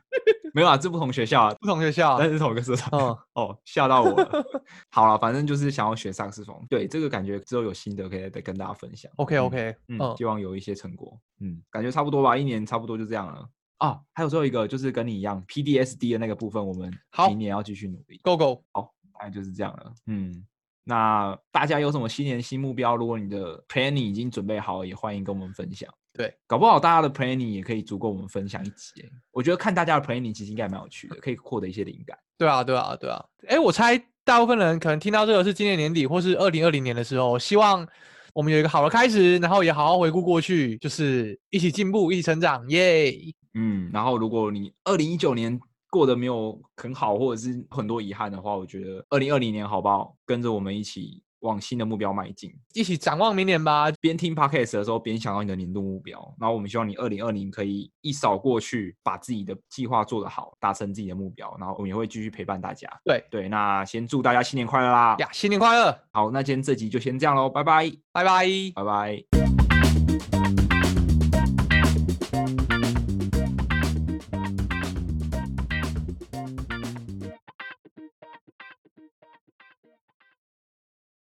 Speaker 3: 没有啊，这不同学校啊，
Speaker 1: 不同学校，
Speaker 3: 但是同一个社团。哦哦，吓到我了。好了，反正就是想要学萨克斯风，对这个感觉之后有心得可以再跟大家分享。
Speaker 1: OK OK，
Speaker 3: 嗯，嗯，希望有一些成果。嗯，感觉差不多吧，一年差不多就这样了。啊，还有最后一个就是跟你一样 PDSD 的那个部分，我们明年要继续努力。
Speaker 1: Go Go，
Speaker 3: 好，大概就是这样了。嗯。那大家有什么新年新目标？如果你的 planning 已经准备好了，也欢迎跟我们分享。
Speaker 1: 对，
Speaker 3: 搞不好大家的 planning 也可以足够我们分享一集。我觉得看大家的 planning 其实应该蛮有趣的，可以获得一些灵感。
Speaker 1: 对啊，对啊，对啊。哎，我猜大部分人可能听到这个是今年年底或是二零二零年的时候，希望我们有一个好的开始，然后也好好回顾过去，就是一起进步，一起成长，耶。
Speaker 3: 嗯，然后如果你二零一九年。过得没有很好，或者是很多遗憾的话，我觉得二零二零年好不好？跟着我们一起往新的目标迈进，
Speaker 1: 一起展望明年吧。
Speaker 3: 边听 Podcast 的时候，边想到你的年度目标。然后我们希望你二零二零可以一扫过去，把自己的计划做得好，达成自己的目标。然后我们也会继续陪伴大家。
Speaker 1: 对
Speaker 3: 对，那先祝大家新年快乐啦！
Speaker 1: 呀，新年快乐！
Speaker 3: 好，那今天这集就先这样喽，拜拜，
Speaker 1: 拜拜，
Speaker 3: 拜拜。